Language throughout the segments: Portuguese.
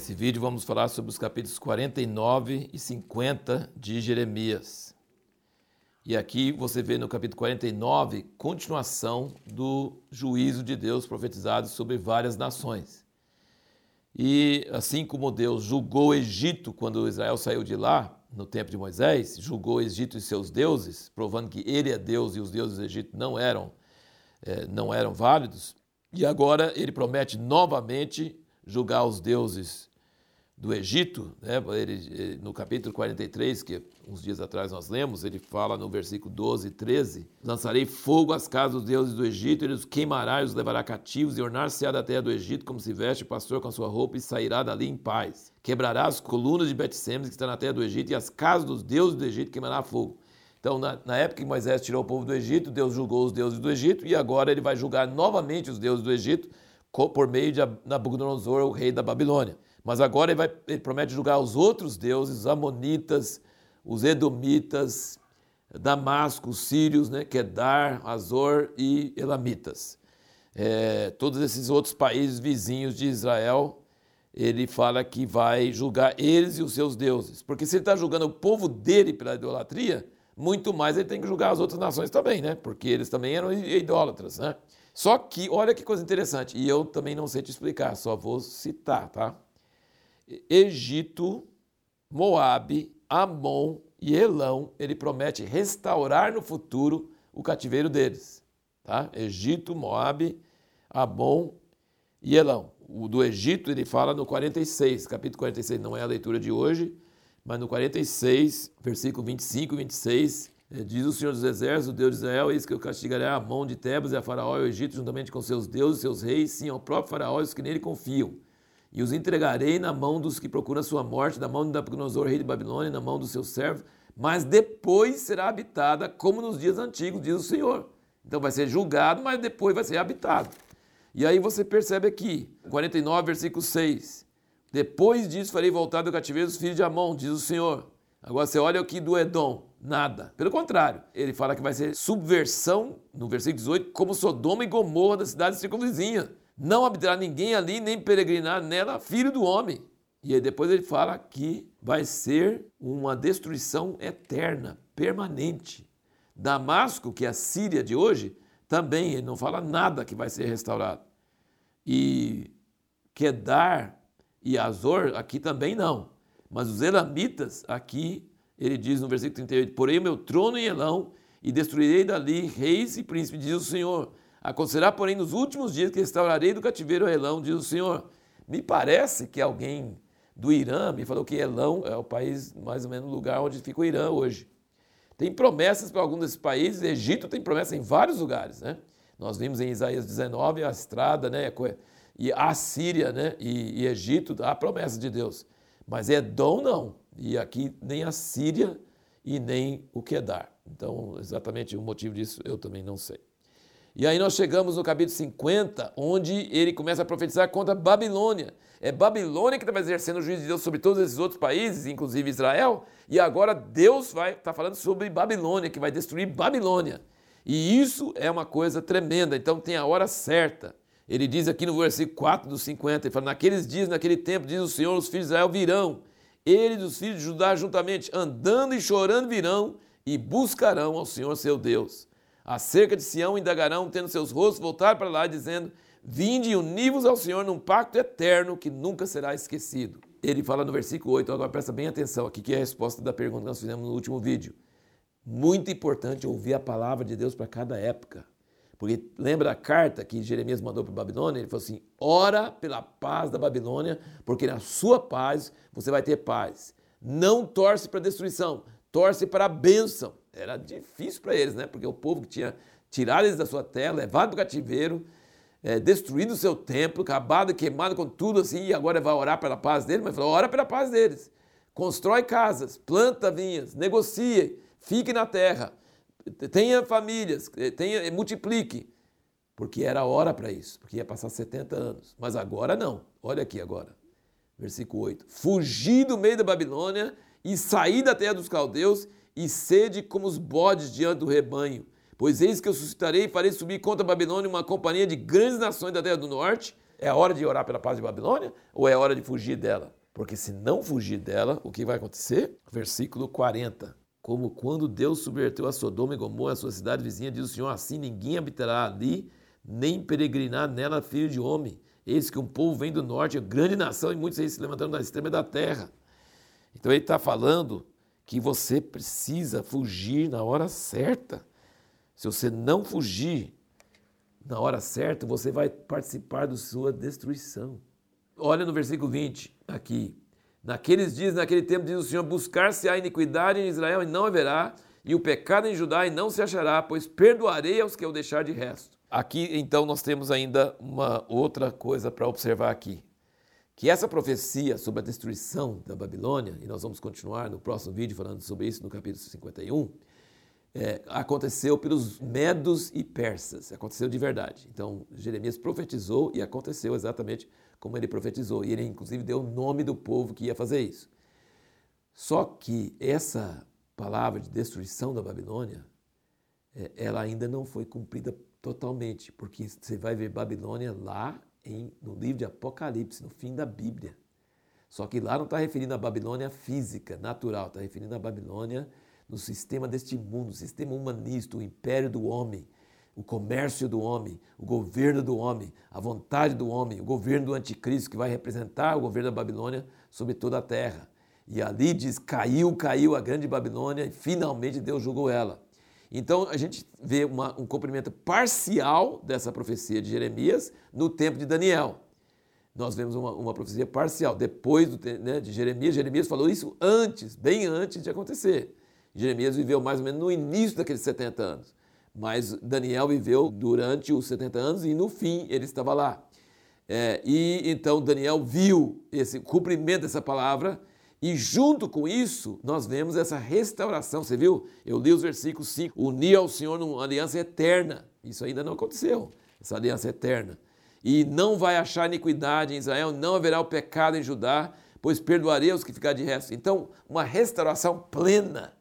Nesse vídeo vamos falar sobre os capítulos 49 e 50 de Jeremias. E aqui você vê no capítulo 49 continuação do juízo de Deus profetizado sobre várias nações. E assim como Deus julgou o Egito quando Israel saiu de lá, no tempo de Moisés, julgou o Egito e seus deuses, provando que ele é Deus e os deuses do Egito não eram, é, não eram válidos. E agora ele promete novamente julgar os deuses do Egito, né? ele, no capítulo 43, que uns dias atrás nós lemos, ele fala no versículo 12 e 13: Lançarei fogo às casas dos deuses do Egito, ele os queimará e os levará cativos, e ornar-se-á da terra do Egito, como se veste o pastor com a sua roupa, e sairá dali em paz. Quebrará as colunas de Bet-Semes, que está na terra do Egito, e as casas dos deuses do Egito queimará fogo. Então, na, na, época que Moisés tirou o povo do Egito, Deus julgou os deuses do Egito, e agora ele vai julgar novamente os deuses do Egito por meio de Nabucodonosor, o rei da Babilônia. Mas agora ele, vai, ele promete julgar os outros deuses, os amonitas, os edomitas, Damasco, os sírios, né, Kedar, Azor e elamitas. É, todos esses outros países vizinhos de Israel, ele fala que vai julgar eles e os seus deuses. Porque se ele está julgando o povo dele pela idolatria, muito mais ele tem que julgar as outras nações também, né? Porque eles também eram idólatras, né? Só que, olha que coisa interessante, e eu também não sei te explicar, só vou citar, tá? Egito, Moabe, Amon e Elão, ele promete restaurar no futuro o cativeiro deles. Tá? Egito, Moabe, Amon e Elão. O do Egito ele fala no 46, capítulo 46, não é a leitura de hoje, mas no 46, versículo 25 e 26, eh, diz o Senhor dos Exércitos, o Deus de Israel, eis que eu castigarei a mão de Tebas e a Faraó e o Egito, juntamente com seus deuses, seus reis, sim, ao próprio Faraó e os que nele confiam e os entregarei na mão dos que procuram a sua morte, na mão de Nabucodonosor, rei de Babilônia, na mão dos seus servos, mas depois será habitada como nos dias antigos, diz o Senhor. Então vai ser julgado, mas depois vai ser habitado. E aí você percebe aqui, 49, versículo 6. Depois disso farei voltar do cativeiro os filhos de Amon, diz o Senhor. Agora você olha aqui do Edom, nada. Pelo contrário, ele fala que vai ser subversão, no versículo 18, como Sodoma e Gomorra da cidade circunvizinha. Não habitará ninguém ali, nem peregrinar nela, filho do homem. E aí depois ele fala que vai ser uma destruição eterna, permanente. Damasco, que é a Síria de hoje, também ele não fala nada que vai ser restaurado. E Kedar e Azor, aqui também não. Mas os elamitas, aqui ele diz no versículo 38, porém o meu trono em Elão e destruirei dali reis e príncipes, diz o Senhor, Acontecerá, porém, nos últimos dias que restaurarei do cativeiro Elão, diz o Senhor. Me parece que alguém do Irã me falou que Elão é o país, mais ou menos, o lugar onde fica o Irã hoje. Tem promessas para alguns desses países, Egito tem promessas em vários lugares, né? Nós vimos em Isaías 19 a estrada, né? E a Síria, né? E, e Egito, a promessa de Deus. Mas Edom não. E aqui nem a Síria e nem o Quedar. Então, exatamente o motivo disso eu também não sei. E aí nós chegamos no capítulo 50, onde ele começa a profetizar contra a Babilônia. É Babilônia que estava exercendo o juízo de Deus sobre todos esses outros países, inclusive Israel, e agora Deus vai estar tá falando sobre Babilônia, que vai destruir Babilônia. E isso é uma coisa tremenda, então tem a hora certa. Ele diz aqui no versículo 4 dos 50, ele fala, naqueles dias, naquele tempo, diz o Senhor, os filhos de Israel virão, eles os filhos de Judá juntamente, andando e chorando virão, e buscarão ao Senhor seu Deus acerca de Sião indagarão, tendo seus rostos voltar para lá, dizendo: Vinde e univos ao Senhor num pacto eterno que nunca será esquecido. Ele fala no versículo 8, agora presta bem atenção aqui, que é a resposta da pergunta que nós fizemos no último vídeo. Muito importante ouvir a palavra de Deus para cada época. Porque lembra a carta que Jeremias mandou para a Babilônia? Ele falou assim: ora pela paz da Babilônia, porque na sua paz você vai ter paz. Não torce para a destruição, torce para a bênção. Era difícil para eles, né? Porque o povo que tinha tirado eles da sua terra, levado para o cativeiro, é, destruído o seu templo, acabado, queimado com tudo assim, e agora vai orar pela paz deles, mas falou, ora pela paz deles. Constrói casas, planta vinhas, negocie, fique na terra, tenha famílias, eh, tenha, eh, multiplique. Porque era hora para isso, porque ia passar 70 anos. Mas agora não. Olha aqui agora. Versículo 8. Fugi do meio da Babilônia e saí da terra dos caldeus e sede como os bodes diante do rebanho. Pois eis que eu suscitarei e farei subir contra a Babilônia uma companhia de grandes nações da terra do norte, É hora de orar pela paz de Babilônia ou é hora de fugir dela? Porque se não fugir dela, o que vai acontecer? Versículo 40. Como quando Deus subverteu a Sodoma e Gomorra, a sua cidade vizinha, diz o Senhor, assim ninguém habitará ali, nem peregrinar nela filho de homem. Eis que um povo vem do norte, grande nação, e muitos aí se levantando da extrema da terra. Então ele está falando que você precisa fugir na hora certa. Se você não fugir na hora certa, você vai participar da sua destruição. Olha no versículo 20 aqui. Naqueles dias, naquele tempo, diz o Senhor: buscar-se a iniquidade em Israel e não haverá, e o pecado em Judá e não se achará, pois perdoarei aos que eu deixar de resto. Aqui, então, nós temos ainda uma outra coisa para observar aqui. Que essa profecia sobre a destruição da Babilônia, e nós vamos continuar no próximo vídeo falando sobre isso no capítulo 51, é, aconteceu pelos medos e persas, aconteceu de verdade. Então, Jeremias profetizou e aconteceu exatamente como ele profetizou. E ele, inclusive, deu o nome do povo que ia fazer isso. Só que essa palavra de destruição da Babilônia, é, ela ainda não foi cumprida totalmente, porque você vai ver Babilônia lá em, no livro de Apocalipse, no fim da Bíblia. Só que lá não está referindo a Babilônia física, natural, está referindo a Babilônia no sistema deste mundo, o sistema humanista, o império do homem, o comércio do homem, o governo do homem, a vontade do homem, o governo do anticristo, que vai representar o governo da Babilônia sobre toda a terra. E ali diz: caiu, caiu a grande Babilônia e finalmente Deus julgou ela. Então a gente vê uma, um cumprimento parcial dessa profecia de Jeremias no tempo de Daniel. Nós vemos uma, uma profecia parcial. Depois do, né, de Jeremias, Jeremias falou isso antes, bem antes de acontecer. Jeremias viveu mais ou menos no início daqueles 70 anos. Mas Daniel viveu durante os 70 anos e no fim ele estava lá. É, e então Daniel viu esse cumprimento dessa palavra e junto com isso, nós vemos essa restauração. Você viu? Eu li os versículos 5. Unir ao Senhor numa aliança eterna. Isso ainda não aconteceu, essa aliança eterna. E não vai achar iniquidade em Israel, não haverá o pecado em Judá, pois perdoarei os que ficar de resto. Então, uma restauração plena.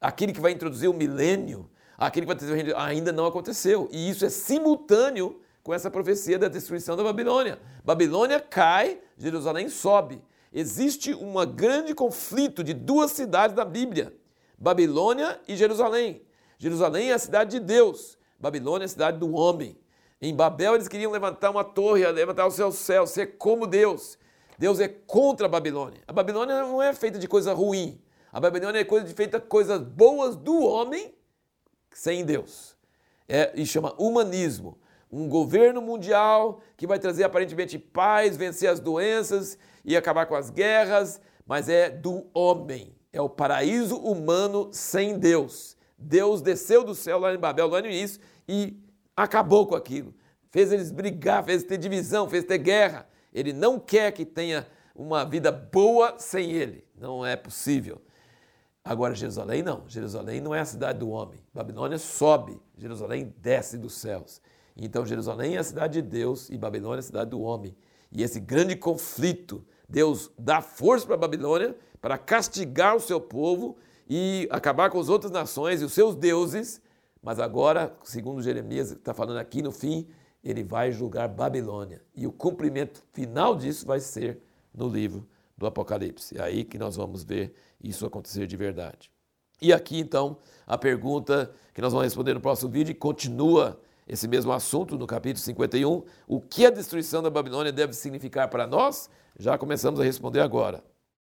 Aquele que vai introduzir o milênio, aquele que vai trazer ainda não aconteceu. E isso é simultâneo com essa profecia da destruição da Babilônia. Babilônia cai, Jerusalém sobe existe um grande conflito de duas cidades da Bíblia: Babilônia e Jerusalém. Jerusalém é a cidade de Deus, Babilônia é a cidade do homem. Em Babel eles queriam levantar uma torre, levantar o seu céu, ser como Deus. Deus é contra a Babilônia. A Babilônia não é feita de coisa ruim. A Babilônia é coisa de feita coisas boas do homem sem Deus. É, e chama humanismo. Um governo mundial que vai trazer aparentemente paz, vencer as doenças e acabar com as guerras, mas é do homem. É o paraíso humano sem Deus. Deus desceu do céu lá em Babel, lá no início, e acabou com aquilo. Fez eles brigar, fez ter divisão, fez ter guerra. Ele não quer que tenha uma vida boa sem ele. Não é possível. Agora, Jerusalém não. Jerusalém não é a cidade do homem. Babilônia sobe, Jerusalém desce dos céus. Então, Jerusalém é a cidade de Deus e Babilônia é a cidade do homem. E esse grande conflito Deus dá força para a Babilônia para castigar o seu povo e acabar com as outras nações e os seus deuses. Mas agora, segundo Jeremias está falando aqui no fim, ele vai julgar Babilônia. E o cumprimento final disso vai ser no livro do Apocalipse. É aí que nós vamos ver isso acontecer de verdade. E aqui então a pergunta que nós vamos responder no próximo vídeo continua esse mesmo assunto no capítulo 51. O que a destruição da Babilônia deve significar para nós? Já começamos a responder agora.